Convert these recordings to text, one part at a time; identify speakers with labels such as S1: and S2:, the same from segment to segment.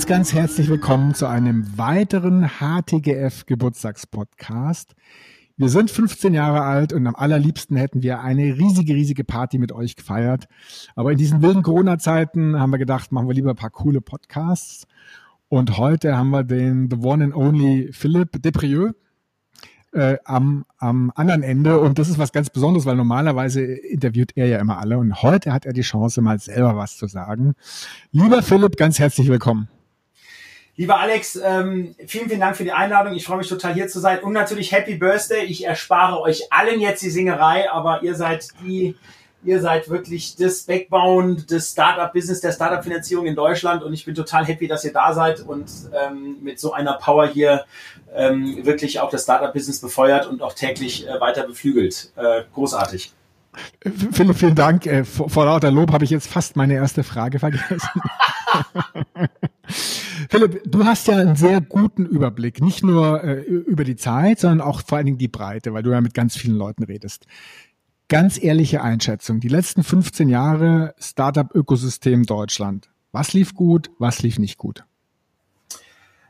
S1: Ganz, ganz herzlich willkommen zu einem weiteren HTGF Geburtstagspodcast. Wir sind 15 Jahre alt und am allerliebsten hätten wir eine riesige, riesige Party mit euch gefeiert. Aber in diesen wilden Corona-Zeiten haben wir gedacht, machen wir lieber ein paar coole Podcasts. Und heute haben wir den The One and Only Philipp Deprieux äh, am, am anderen Ende. Und das ist was ganz Besonderes, weil normalerweise interviewt er ja immer alle. Und heute hat er die Chance, mal selber was zu sagen. Lieber Philipp, ganz herzlich willkommen.
S2: Lieber Alex, ähm, vielen, vielen Dank für die Einladung. Ich freue mich total hier zu sein. Und natürlich Happy Birthday. Ich erspare euch allen jetzt die Singerei, aber ihr seid die, ihr seid wirklich das Backbone des Startup-Business, der Startup-Finanzierung in Deutschland. Und ich bin total happy, dass ihr da seid und ähm, mit so einer Power hier ähm, wirklich auch das Startup-Business befeuert und auch täglich äh, weiter beflügelt. Äh, großartig.
S1: Vielen, vielen Dank. Äh, vor, vor lauter Lob habe ich jetzt fast meine erste Frage vergessen. Philipp, du hast ja einen sehr guten Überblick, nicht nur äh, über die Zeit, sondern auch vor allen Dingen die Breite, weil du ja mit ganz vielen Leuten redest. Ganz ehrliche Einschätzung, die letzten 15 Jahre Startup-Ökosystem Deutschland. Was lief gut, was lief nicht gut?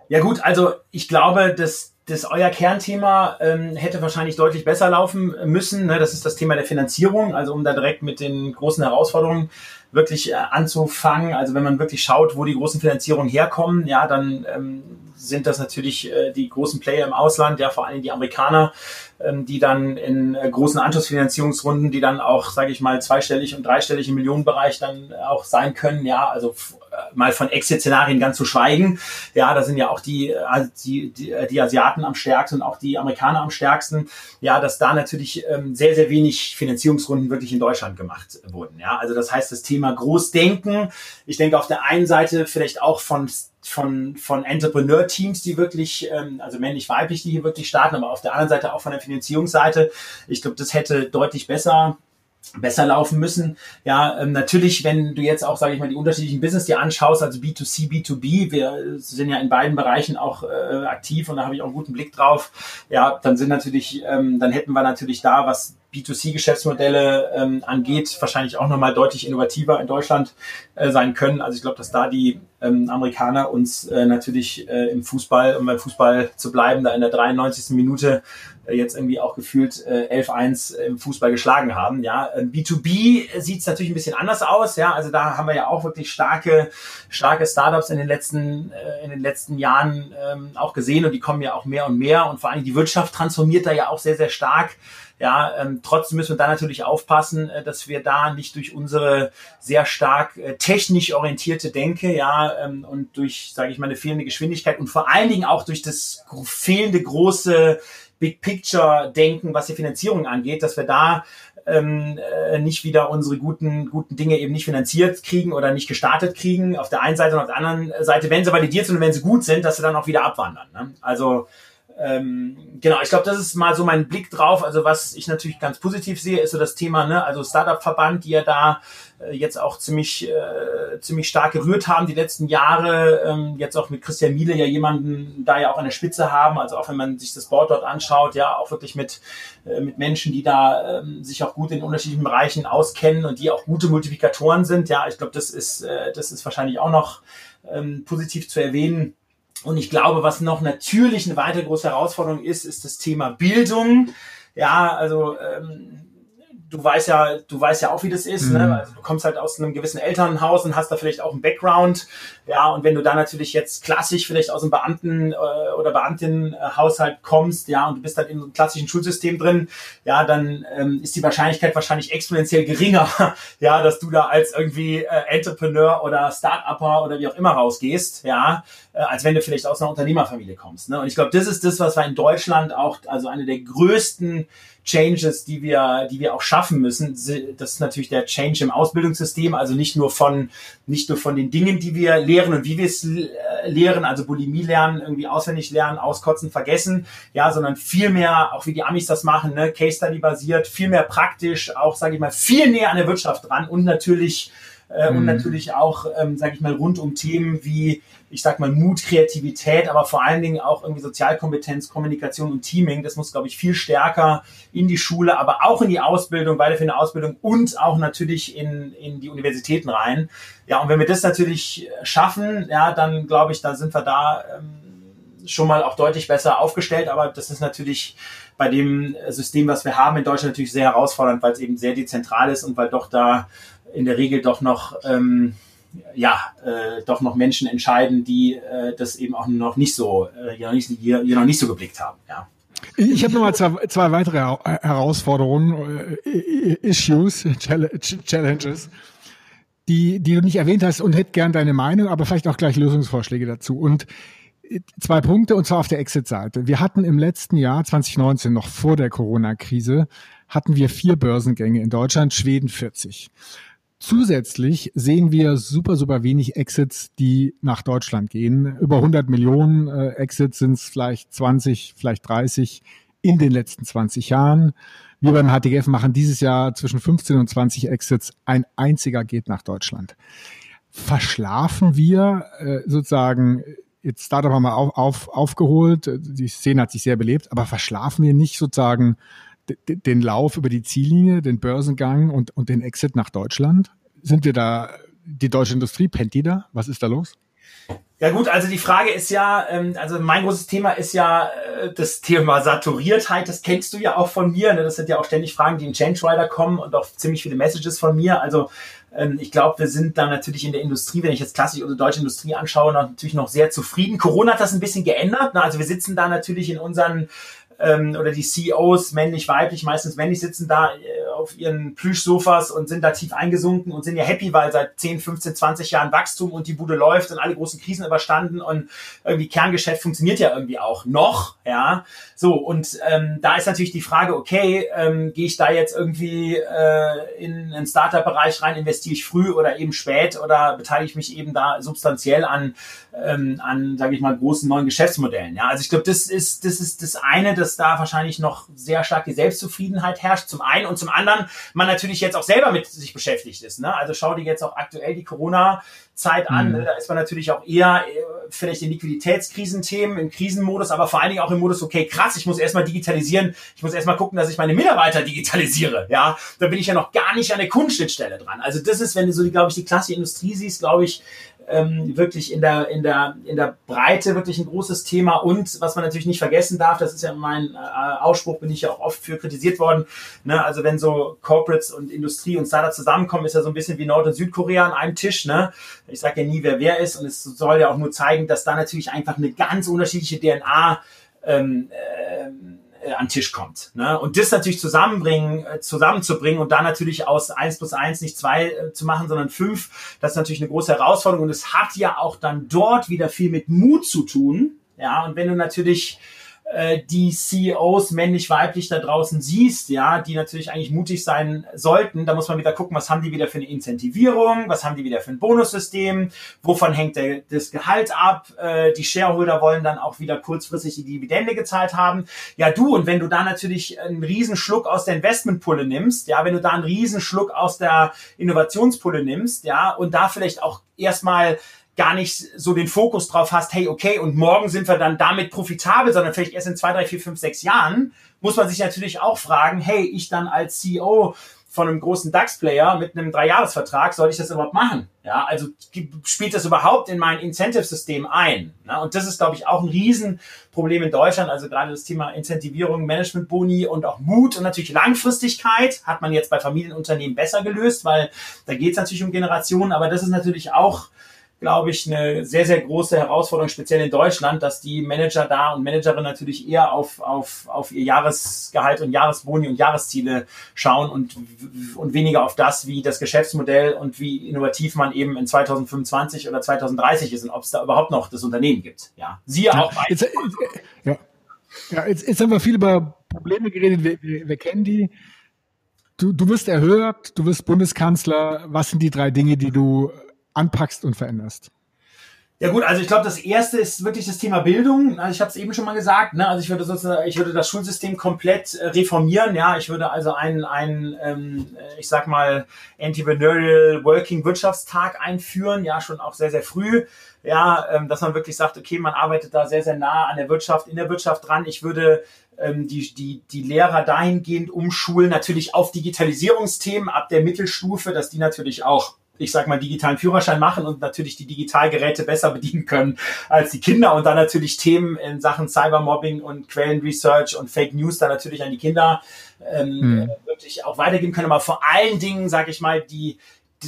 S2: Ja gut, also ich glaube, dass das euer Kernthema ähm, hätte wahrscheinlich deutlich besser laufen müssen. Ne? Das ist das Thema der Finanzierung. Also um da direkt mit den großen Herausforderungen wirklich äh, anzufangen. Also wenn man wirklich schaut, wo die großen Finanzierungen herkommen, ja, dann ähm, sind das natürlich äh, die großen Player im Ausland, ja vor allem die Amerikaner, ähm, die dann in äh, großen Anschlussfinanzierungsrunden, die dann auch, sage ich mal, zweistellig und dreistellig im Millionenbereich dann auch sein können, ja, also äh, mal von Exit-Szenarien ganz zu schweigen. Ja, da sind ja auch die, äh, die, die, die Asiaten am stärksten und auch die Amerikaner am stärksten. Ja, dass da natürlich ähm, sehr, sehr wenig Finanzierungsrunden wirklich in Deutschland gemacht wurden. Ja, also das heißt, das Thema Großdenken, ich denke auf der einen Seite vielleicht auch von von, von Entrepreneur-Teams, die wirklich, ähm, also männlich-weiblich, die hier wirklich starten, aber auf der anderen Seite auch von der Finanzierungsseite. Ich glaube, das hätte deutlich besser besser laufen müssen. Ja, ähm, natürlich, wenn du jetzt auch, sage ich mal, die unterschiedlichen Business dir anschaust, also B2C, B2B, wir sind ja in beiden Bereichen auch äh, aktiv und da habe ich auch einen guten Blick drauf. Ja, dann sind natürlich, ähm, dann hätten wir natürlich da, was B2C-Geschäftsmodelle ähm, angeht, wahrscheinlich auch nochmal deutlich innovativer in Deutschland äh, sein können. Also ich glaube, dass da die ähm, Amerikaner uns äh, natürlich äh, im Fußball, um beim Fußball zu bleiben, da in der 93. Minute äh, jetzt irgendwie auch gefühlt äh, 11-1 im Fußball geschlagen haben. Ja, B2B sieht es natürlich ein bisschen anders aus. Ja, also da haben wir ja auch wirklich starke, starke Startups in den letzten, äh, in den letzten Jahren ähm, auch gesehen und die kommen ja auch mehr und mehr und vor allem die Wirtschaft transformiert da ja auch sehr, sehr stark. Ja, ähm, trotzdem müssen wir da natürlich aufpassen, äh, dass wir da nicht durch unsere sehr stark äh, technisch orientierte Denke, ja, ähm, und durch, sage ich mal, eine fehlende Geschwindigkeit und vor allen Dingen auch durch das fehlende große Big Picture Denken, was die Finanzierung angeht, dass wir da ähm, äh, nicht wieder unsere guten, guten Dinge eben nicht finanziert kriegen oder nicht gestartet kriegen. Auf der einen Seite und auf der anderen Seite, wenn sie validiert sind und wenn sie gut sind, dass sie dann auch wieder abwandern. Ne? Also ähm, genau, ich glaube, das ist mal so mein Blick drauf. Also was ich natürlich ganz positiv sehe, ist so das Thema, ne, also Startup-Verband, die ja da äh, jetzt auch ziemlich, äh, ziemlich stark gerührt haben die letzten Jahre. Ähm, jetzt auch mit Christian Miele ja jemanden da ja auch an der Spitze haben. Also auch wenn man sich das Board dort anschaut, ja, auch wirklich mit, äh, mit Menschen, die da ähm, sich auch gut in unterschiedlichen Bereichen auskennen und die auch gute Multiplikatoren sind. Ja, ich glaube, das ist, äh, das ist wahrscheinlich auch noch ähm, positiv zu erwähnen. Und ich glaube, was noch natürlich eine weitere große Herausforderung ist, ist das Thema Bildung. Ja, also ähm, du weißt ja, du weißt ja auch, wie das ist. Ne? Mhm. Ne? Also du kommst halt aus einem gewissen Elternhaus und hast da vielleicht auch einen Background. Ja, und wenn du da natürlich jetzt klassisch vielleicht aus einem Beamten- äh, oder Beamtinnenhaushalt kommst, ja, und du bist halt in einem klassischen Schulsystem drin, ja, dann ähm, ist die Wahrscheinlichkeit wahrscheinlich exponentiell geringer, ja, dass du da als irgendwie äh, Entrepreneur oder Start-Upper oder wie auch immer rausgehst, ja, äh, als wenn du vielleicht aus einer Unternehmerfamilie kommst. Ne? Und ich glaube, das ist das, was wir in Deutschland auch, also eine der größten Changes, die wir, die wir auch schaffen müssen. Das ist natürlich der Change im Ausbildungssystem, also nicht nur von, nicht nur von den Dingen, die wir lehren und wie wir es äh, lehren, also Bulimie lernen, irgendwie auswendig lernen, auskotzen, vergessen, ja, sondern viel mehr, auch wie die Amis das machen, ne, Case Study basiert, viel mehr praktisch, auch, sage ich mal, viel näher an der Wirtschaft dran und natürlich äh, mhm. und natürlich auch, ähm, sage ich mal, rund um Themen wie, ich sag mal, Mut, Kreativität, aber vor allen Dingen auch irgendwie Sozialkompetenz, Kommunikation und Teaming. Das muss, glaube ich, viel stärker in die Schule, aber auch in die Ausbildung, weiterführende Ausbildung und auch natürlich in, in die Universitäten rein. Ja, und wenn wir das natürlich schaffen, ja, dann glaube ich, dann sind wir da ähm, schon mal auch deutlich besser aufgestellt. Aber das ist natürlich bei dem System, was wir haben in Deutschland, natürlich sehr herausfordernd, weil es eben sehr dezentral ist und weil doch da in der Regel doch noch ähm, ja äh, doch noch Menschen entscheiden, die äh, das eben auch noch nicht so äh, noch nicht, hier, hier noch nicht so geblickt haben. Ja.
S1: Ich habe nochmal zwei, zwei weitere Herausforderungen, äh, Issues, Challenges, die, die du nicht erwähnt hast und hätte gern deine Meinung, aber vielleicht auch gleich Lösungsvorschläge dazu. Und äh, zwei Punkte, und zwar auf der Exit-Seite. Wir hatten im letzten Jahr, 2019, noch vor der Corona-Krise, hatten wir vier Börsengänge in Deutschland, Schweden 40. Zusätzlich sehen wir super, super wenig Exits, die nach Deutschland gehen. Über 100 Millionen äh, Exits sind es vielleicht 20, vielleicht 30 in den letzten 20 Jahren. Wir beim HTGF machen dieses Jahr zwischen 15 und 20 Exits. Ein einziger geht nach Deutschland. Verschlafen wir äh, sozusagen, jetzt Startup haben wir auf, auf, aufgeholt, die Szene hat sich sehr belebt, aber verschlafen wir nicht sozusagen den Lauf über die Ziellinie, den Börsengang und, und den Exit nach Deutschland? Sind wir da, die deutsche Industrie, pennt die da? Was ist da los?
S2: Ja gut, also die Frage ist ja, ähm, also mein großes Thema ist ja äh, das Thema Saturiertheit, das kennst du ja auch von mir, ne? das sind ja auch ständig Fragen, die in Change Rider kommen und auch ziemlich viele Messages von mir, also ich glaube, wir sind da natürlich in der Industrie, wenn ich jetzt klassisch unsere deutsche Industrie anschaue, natürlich noch sehr zufrieden. Corona hat das ein bisschen geändert. Ne? Also wir sitzen da natürlich in unseren ähm, oder die CEOs, männlich, weiblich, meistens männlich, sitzen da äh, auf ihren Plüschsofas und sind da tief eingesunken und sind ja happy, weil seit 10, 15, 20 Jahren Wachstum und die Bude läuft und alle großen Krisen überstanden und irgendwie Kerngeschäft funktioniert ja irgendwie auch noch, ja. So, und ähm, da ist natürlich die Frage, okay, ähm, gehe ich da jetzt irgendwie äh, in einen Startup-Bereich rein, investiere ich früh oder eben spät oder beteilige ich mich eben da substanziell an, ähm, an sage ich mal, großen neuen Geschäftsmodellen, ja. Also ich glaube, das ist, das ist das eine, das dass da wahrscheinlich noch sehr stark die Selbstzufriedenheit herrscht, zum einen und zum anderen man natürlich jetzt auch selber mit sich beschäftigt ist. Ne? Also schau dir jetzt auch aktuell die Corona-Zeit an. Mhm. Ne? Da ist man natürlich auch eher äh, vielleicht in Liquiditätskrisenthemen, im Krisenmodus, aber vor allen Dingen auch im Modus, okay, krass, ich muss erstmal digitalisieren, ich muss erstmal gucken, dass ich meine Mitarbeiter digitalisiere. Ja, da bin ich ja noch gar nicht an der Kundenschnittstelle dran. Also das ist, wenn du so, glaube ich, die klassische Industrie siehst, glaube ich, ähm, wirklich in der, in, der, in der Breite wirklich ein großes Thema. Und was man natürlich nicht vergessen darf, das ist ja mein äh, Ausspruch, bin ich ja auch oft für kritisiert worden. Ne? Also wenn so Corporates und Industrie und Startups zusammenkommen, ist ja so ein bisschen wie Nord- und Südkorea an einem Tisch. Ne? Ich sage ja nie, wer wer ist. Und es soll ja auch nur zeigen, dass da natürlich einfach eine ganz unterschiedliche DNA ähm, ähm, äh, an den Tisch kommt. Ne? Und das natürlich zusammenbringen, äh, zusammenzubringen und da natürlich aus eins plus eins nicht zwei äh, zu machen, sondern fünf, das ist natürlich eine große Herausforderung. Und es hat ja auch dann dort wieder viel mit Mut zu tun. Ja, und wenn du natürlich äh, die CEOs männlich-weiblich da draußen siehst, ja, die natürlich eigentlich mutig sein sollten, da muss man wieder gucken, was haben die wieder für eine Incentivierung, was haben die wieder für ein Bonussystem, wovon hängt der, das Gehalt ab, äh, die Shareholder wollen dann auch wieder kurzfristig die Dividende gezahlt haben. Ja, du, und wenn du da natürlich einen Riesenschluck aus der Investmentpulle nimmst, ja, wenn du da einen Riesenschluck aus der Innovationspulle nimmst, ja, und da vielleicht auch erstmal gar nicht so den Fokus drauf hast, hey, okay, und morgen sind wir dann damit profitabel, sondern vielleicht erst in zwei, drei, vier, fünf, sechs Jahren, muss man sich natürlich auch fragen, hey, ich dann als CEO von einem großen DAX-Player mit einem Dreijahresvertrag, soll ich das überhaupt machen? Ja, also spielt das überhaupt in mein Incentive-System ein? Ja, und das ist, glaube ich, auch ein Riesenproblem in Deutschland. Also gerade das Thema Incentivierung, Management-Boni und auch Mut und natürlich Langfristigkeit hat man jetzt bei Familienunternehmen besser gelöst, weil da geht es natürlich um Generationen, aber das ist natürlich auch glaube ich, eine sehr, sehr große Herausforderung, speziell in Deutschland, dass die Manager da und Managerinnen natürlich eher auf, auf, auf ihr Jahresgehalt und Jahresboni und Jahresziele schauen und, und weniger auf das, wie das Geschäftsmodell und wie innovativ man eben in 2025 oder 2030 ist und ob es da überhaupt noch das Unternehmen gibt. Ja, siehe ja, auch.
S1: Jetzt, ja. ja jetzt, jetzt haben wir viel über Probleme geredet, wir, wir, wir kennen die. Du, du wirst erhört, du wirst Bundeskanzler. Was sind die drei Dinge, die du anpackst und veränderst?
S2: Ja gut, also ich glaube, das erste ist wirklich das Thema Bildung. Also ich habe es eben schon mal gesagt. Ne? Also ich würde sozusagen, ich würde das Schulsystem komplett äh, reformieren. Ja, ich würde also einen, einen ähm, ich sag mal, Entrepreneurial Working Wirtschaftstag einführen. Ja, schon auch sehr, sehr früh. Ja, ähm, dass man wirklich sagt, okay, man arbeitet da sehr, sehr nah an der Wirtschaft, in der Wirtschaft dran. Ich würde ähm, die, die, die Lehrer dahingehend umschulen, natürlich auf Digitalisierungsthemen ab der Mittelstufe, dass die natürlich auch ich sag mal, digitalen Führerschein machen und natürlich die Digitalgeräte besser bedienen können als die Kinder und dann natürlich Themen in Sachen Cybermobbing und Quellenresearch und Fake News dann natürlich an die Kinder ähm, hm. wirklich auch weitergeben können. Aber vor allen Dingen, sag ich mal, die,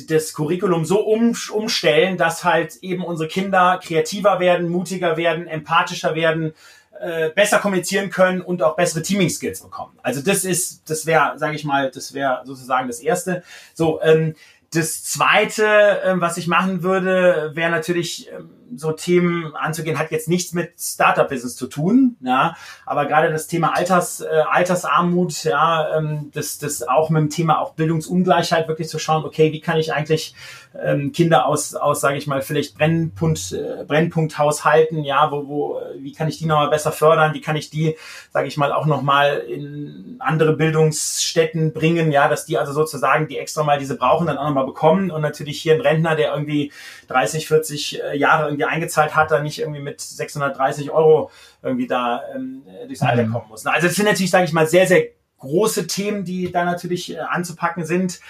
S2: das Curriculum so um, umstellen, dass halt eben unsere Kinder kreativer werden, mutiger werden, empathischer werden, äh, besser kommunizieren können und auch bessere Teaming-Skills bekommen. Also das ist, das wäre, sage ich mal, das wäre sozusagen das Erste. So, ähm, das Zweite, ähm, was ich machen würde, wäre natürlich ähm, so Themen anzugehen, hat jetzt nichts mit Startup-Business zu tun, ja, aber gerade das Thema Alters, äh, Altersarmut, ja, ähm, das, das auch mit dem Thema auch Bildungsungleichheit wirklich zu schauen, okay, wie kann ich eigentlich ähm, Kinder aus, aus sage ich mal, vielleicht Brennpunkt, äh, Brennpunkthaushalten, ja, wo, wo, wie kann ich die nochmal besser fördern, wie kann ich die, sage ich mal, auch nochmal in andere Bildungsstätten bringen, ja, dass die also sozusagen, die extra mal diese brauchen, dann auch nochmal bekommen. Und natürlich hier ein Rentner, der irgendwie 30, 40 äh, Jahre irgendwie eingezahlt hat, dann nicht irgendwie mit 630 Euro irgendwie da ähm, durchs Alter mhm. kommen muss. Also das sind natürlich, sage ich mal, sehr, sehr große Themen, die da natürlich äh, anzupacken sind.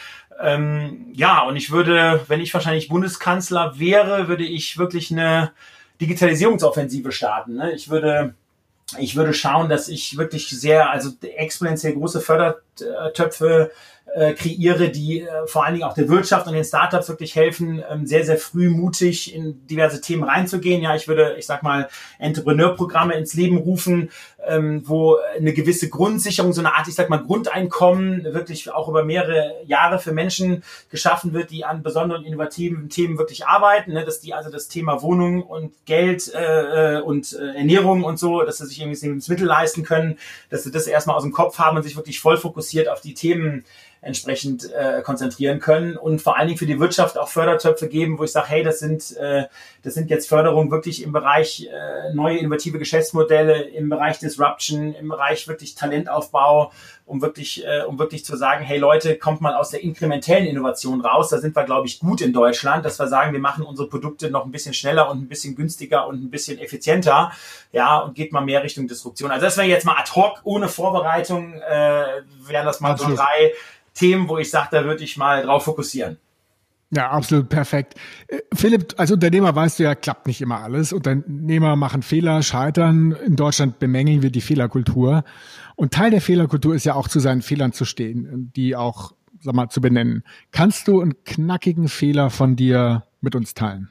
S2: Ähm, ja, und ich würde, wenn ich wahrscheinlich Bundeskanzler wäre, würde ich wirklich eine Digitalisierungsoffensive starten. Ne? Ich würde ich würde schauen, dass ich wirklich sehr, also exponentiell große Fördertöpfe äh, kreiere, die äh, vor allen Dingen auch der Wirtschaft und den Startups wirklich helfen, ähm, sehr, sehr früh mutig in diverse Themen reinzugehen. Ja, ich würde, ich sag mal, Entrepreneurprogramme ins Leben rufen, ähm, wo eine gewisse Grundsicherung, so eine Art, ich sag mal, Grundeinkommen wirklich auch über mehrere Jahre für Menschen geschaffen wird, die an besonderen innovativen Themen wirklich arbeiten, ne? dass die also das Thema Wohnung und Geld äh, äh und äh, Ernährung und so, dass sie sich irgendwie Lebensmittel leisten können, dass sie das erstmal aus dem Kopf haben und sich wirklich voll fokussiert auf die Themen entsprechend äh, konzentrieren können und vor allen Dingen für die Wirtschaft auch Fördertöpfe geben, wo ich sage, hey, das sind äh, das sind jetzt Förderungen wirklich im Bereich äh, neue innovative Geschäftsmodelle, im Bereich Disruption, im Bereich wirklich Talentaufbau, um wirklich äh, um wirklich zu sagen, hey Leute, kommt mal aus der inkrementellen Innovation raus. Da sind wir glaube ich gut in Deutschland, dass wir sagen, wir machen unsere Produkte noch ein bisschen schneller und ein bisschen günstiger und ein bisschen effizienter, ja und geht mal mehr Richtung Disruption. Also das wäre jetzt mal ad hoc ohne Vorbereitung äh, wären das mal Absolut. so drei Themen, wo ich sage, da würde ich mal drauf fokussieren.
S1: Ja, absolut perfekt. Äh, Philipp, als Unternehmer weißt du ja, klappt nicht immer alles. Unternehmer machen Fehler, scheitern. In Deutschland bemängeln wir die Fehlerkultur. Und Teil der Fehlerkultur ist ja auch zu seinen Fehlern zu stehen, die auch, sag mal, zu benennen. Kannst du einen knackigen Fehler von dir mit uns teilen?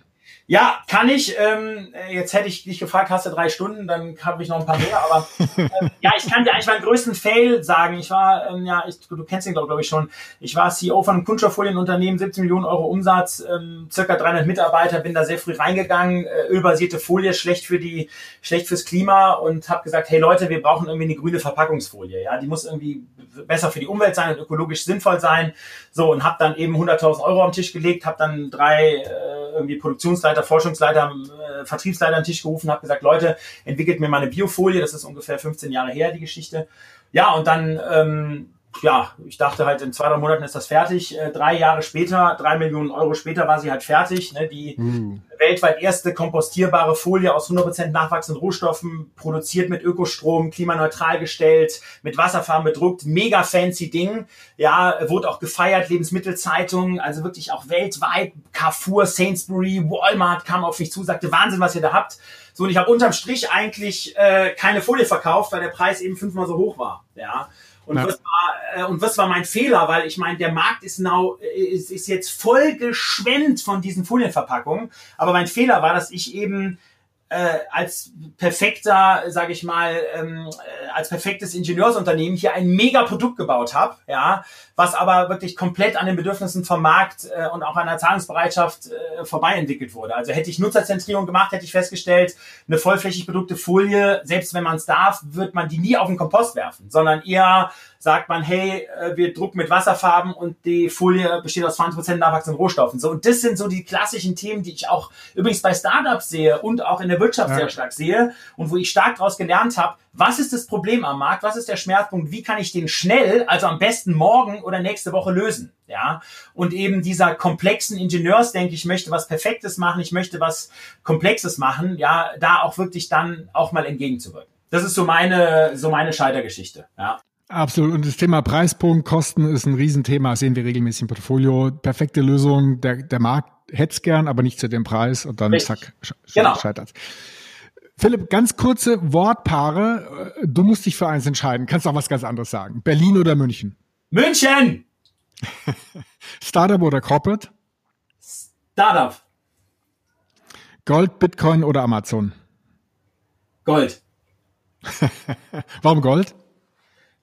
S2: Ja, kann ich. Ähm, jetzt hätte ich dich gefragt, hast du drei Stunden, dann habe ich noch ein paar mehr. Aber ähm, ja, ich kann dir eigentlich meinen größten Fail sagen. Ich war, ähm, ja, ich, du kennst ihn glaube glaub ich schon. Ich war CEO von einem Kunststofffolienunternehmen, 17 Millionen Euro Umsatz, ähm, circa 300 Mitarbeiter, bin da sehr früh reingegangen. Äh, ölbasierte Folie, schlecht für die, schlecht fürs Klima und habe gesagt, hey Leute, wir brauchen irgendwie eine grüne Verpackungsfolie. Ja, die muss irgendwie besser für die Umwelt sein und ökologisch sinnvoll sein. So und habe dann eben 100.000 Euro am Tisch gelegt, habe dann drei äh, irgendwie Produktionsleiter Forschungsleiter, äh, Vertriebsleiter an den Tisch gerufen, habe gesagt, Leute, entwickelt mir mal eine Biofolie, das ist ungefähr 15 Jahre her, die Geschichte. Ja, und dann ähm, ja, ich dachte halt, in zwei, drei Monaten ist das fertig. Äh, drei Jahre später, drei Millionen Euro später war sie halt fertig. Ne? Die mhm. Weltweit erste kompostierbare Folie aus 100% nachwachsenden Rohstoffen, produziert mit Ökostrom, klimaneutral gestellt, mit Wasserfarben bedruckt, mega fancy Ding. Ja, wurde auch gefeiert, Lebensmittelzeitungen, also wirklich auch weltweit. Carrefour, Sainsbury, Walmart kam auf mich zu, sagte, Wahnsinn, was ihr da habt. So, und ich habe unterm Strich eigentlich äh, keine Folie verkauft, weil der Preis eben fünfmal so hoch war. Ja. Und, ja. was war, äh, und was war mein Fehler? Weil ich meine, der Markt ist, now, ist, ist jetzt voll geschwemmt von diesen Folienverpackungen. Aber mein Fehler war, dass ich eben äh, als perfekter, sage ich mal, ähm, äh, als perfektes Ingenieursunternehmen hier ein mega Produkt gebaut habe, ja, was aber wirklich komplett an den Bedürfnissen vom Markt äh, und auch an der Zahlungsbereitschaft äh, vorbei entwickelt wurde. Also hätte ich Nutzerzentrierung gemacht, hätte ich festgestellt, eine vollflächig bedruckte Folie, selbst wenn man es darf, wird man die nie auf den Kompost werfen, sondern eher sagt man, hey, äh, wir drucken mit Wasserfarben und die Folie besteht aus 20% nachwachsenden Rohstoffen. So, und das sind so die klassischen Themen, die ich auch übrigens bei Startups sehe und auch in der Wirtschaft ja. sehr stark sehe und wo ich stark daraus gelernt habe, was ist das Problem am Markt, was ist der Schmerzpunkt, wie kann ich den schnell, also am besten morgen oder nächste Woche lösen. Ja, und eben dieser komplexen Ingenieurs, denke ich, möchte was Perfektes machen, ich möchte was Komplexes machen, ja, da auch wirklich dann auch mal entgegenzuwirken. Das ist so meine, so meine Scheitergeschichte, ja.
S1: Absolut. Und das Thema Preispunkt, Kosten ist ein Riesenthema, sehen wir regelmäßig im Portfolio. Perfekte Lösung, der, der Markt hätte es gern, aber nicht zu dem Preis und dann Richtig. zack, sch genau. scheitert Philipp, ganz kurze Wortpaare. Du musst dich für eins entscheiden. Kannst auch was ganz anderes sagen. Berlin oder München?
S2: München!
S1: Startup oder Corporate?
S2: Startup.
S1: Gold, Bitcoin oder Amazon?
S2: Gold.
S1: Warum Gold?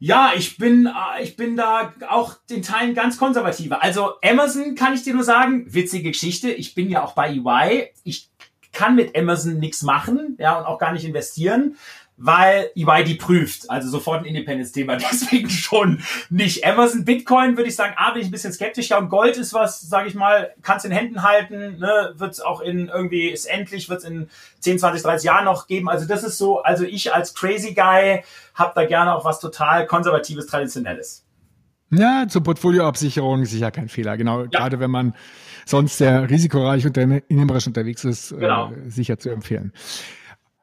S2: Ja, ich bin, äh, ich bin da auch den Teilen ganz konservativer. Also Amazon kann ich dir nur sagen, witzige Geschichte. Ich bin ja auch bei EY. Ich kann mit Amazon nichts machen, ja, und auch gar nicht investieren weil EY die prüft. Also sofort ein Independence-Thema. Deswegen schon nicht. Amazon, Bitcoin würde ich sagen, A, bin ich ein bisschen skeptischer. Und Gold ist was, sage ich mal, kannst in Händen halten, ne, wird es auch in irgendwie, ist endlich, wird es in 10, 20, 30 Jahren noch geben. Also das ist so, also ich als Crazy Guy habe da gerne auch was total konservatives, traditionelles.
S1: Ja, zur Portfolioabsicherung sicher kein Fehler. Genau, ja. gerade wenn man sonst sehr risikoreich und unternehmerisch unterwegs ist, genau. äh, sicher zu empfehlen.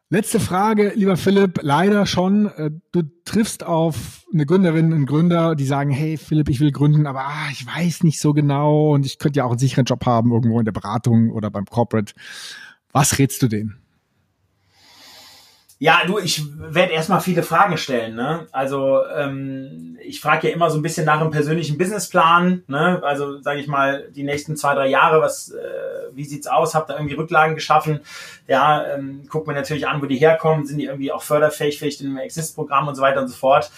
S1: Letzte Frage, lieber Philipp, leider schon. Äh, du triffst auf eine Gründerin, einen Gründer, die sagen, hey Philipp, ich will gründen, aber ah, ich weiß nicht so genau und ich könnte ja auch einen sicheren Job haben, irgendwo in der Beratung oder beim Corporate. Was rätst du denen?
S2: Ja, du, ich werde erstmal viele Fragen stellen. Ne? Also ähm, ich frage ja immer so ein bisschen nach einem persönlichen Businessplan. Ne? Also sage ich mal, die nächsten zwei, drei Jahre, was, äh, wie sieht's aus? Habt ihr irgendwie Rücklagen geschaffen? Ja, ähm, guckt mir natürlich an, wo die herkommen. Sind die irgendwie auch förderfähig, vielleicht in einem Exist-Programm und so weiter und so fort.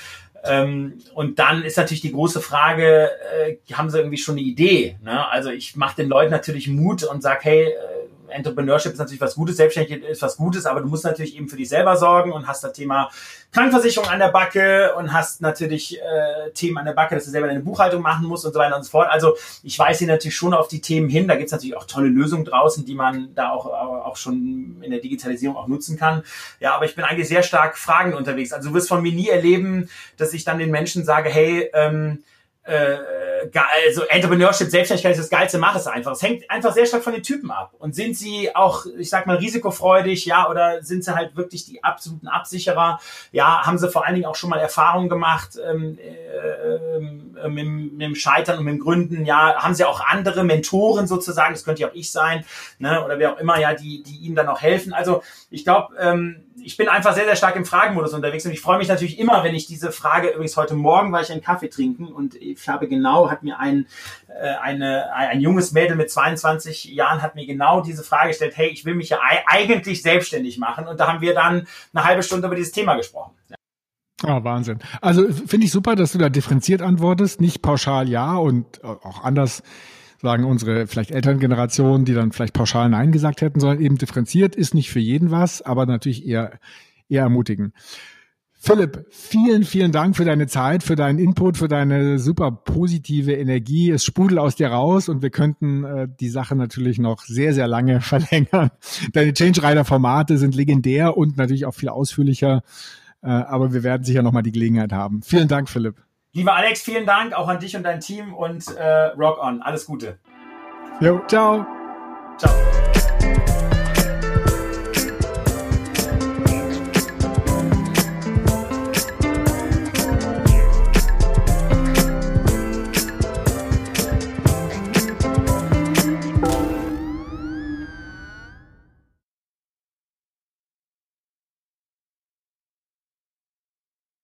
S2: Ähm, und dann ist natürlich die große Frage, äh, haben sie irgendwie schon eine Idee? Ne? Also ich mache den Leuten natürlich Mut und sag, hey, äh, Entrepreneurship ist natürlich was Gutes, Selbstständigkeit ist was Gutes, aber du musst natürlich eben für dich selber sorgen und hast das Thema Krankenversicherung an der Backe und hast natürlich äh, Themen an der Backe, dass du selber deine Buchhaltung machen musst und so weiter und so fort. Also ich weise hier natürlich schon auf die Themen hin. Da gibt es natürlich auch tolle Lösungen draußen, die man da auch, auch schon in der Digitalisierung auch nutzen kann. Ja, aber ich bin eigentlich sehr stark fragend unterwegs. Also du wirst von mir nie erleben, dass ich dann den Menschen sage, hey, ähm, äh, also Entrepreneurship, Selbstständigkeit ist das geilste, mach es einfach. Es hängt einfach sehr stark von den Typen ab. Und sind sie auch, ich sag mal, risikofreudig, ja, oder sind sie halt wirklich die absoluten Absicherer? Ja, haben sie vor allen Dingen auch schon mal Erfahrungen gemacht ähm, äh, äh, mit, mit dem Scheitern und mit dem Gründen, ja, haben sie auch andere Mentoren sozusagen, das könnte ja auch ich sein, ne, oder wer auch immer, ja, die, die ihnen dann auch helfen. Also ich glaube, ähm, ich bin einfach sehr, sehr stark im Fragenmodus unterwegs und ich freue mich natürlich immer, wenn ich diese Frage, übrigens heute Morgen war ich einen Kaffee trinken und ich habe genau, hat mir ein, äh, eine, ein junges Mädel mit 22 Jahren hat mir genau diese Frage gestellt, hey, ich will mich ja eigentlich selbstständig machen und da haben wir dann eine halbe Stunde über dieses Thema gesprochen. Ja.
S1: Oh, Wahnsinn. Also finde ich super, dass du da differenziert antwortest, nicht pauschal ja und auch anders sagen unsere vielleicht Elterngeneration, die dann vielleicht pauschal Nein gesagt hätten, sondern eben differenziert ist nicht für jeden was, aber natürlich eher, eher ermutigen. Philipp, vielen, vielen Dank für deine Zeit, für deinen Input, für deine super positive Energie. Es sprudelt aus dir raus und wir könnten äh, die Sache natürlich noch sehr, sehr lange verlängern. Deine Change Rider Formate sind legendär und natürlich auch viel ausführlicher. Äh, aber wir werden sicher nochmal die Gelegenheit haben. Vielen Dank, Philipp.
S2: Lieber Alex, vielen Dank auch an dich und dein Team und äh, Rock on. Alles Gute.
S1: Jo, ciao. Ciao.